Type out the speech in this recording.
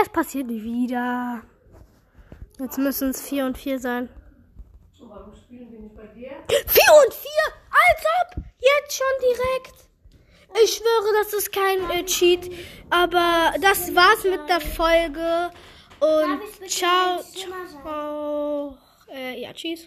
Es passiert wieder. Jetzt müssen es 4 und 4 sein. So, warum spielen wir nicht bei dir? 4 und 4? Als ob! Jetzt schon direkt. Ich schwöre, das ist kein äh, Cheat. Aber das war's mit der Folge. Und ich ciao. mein ciao. Äh, ja, tschüss.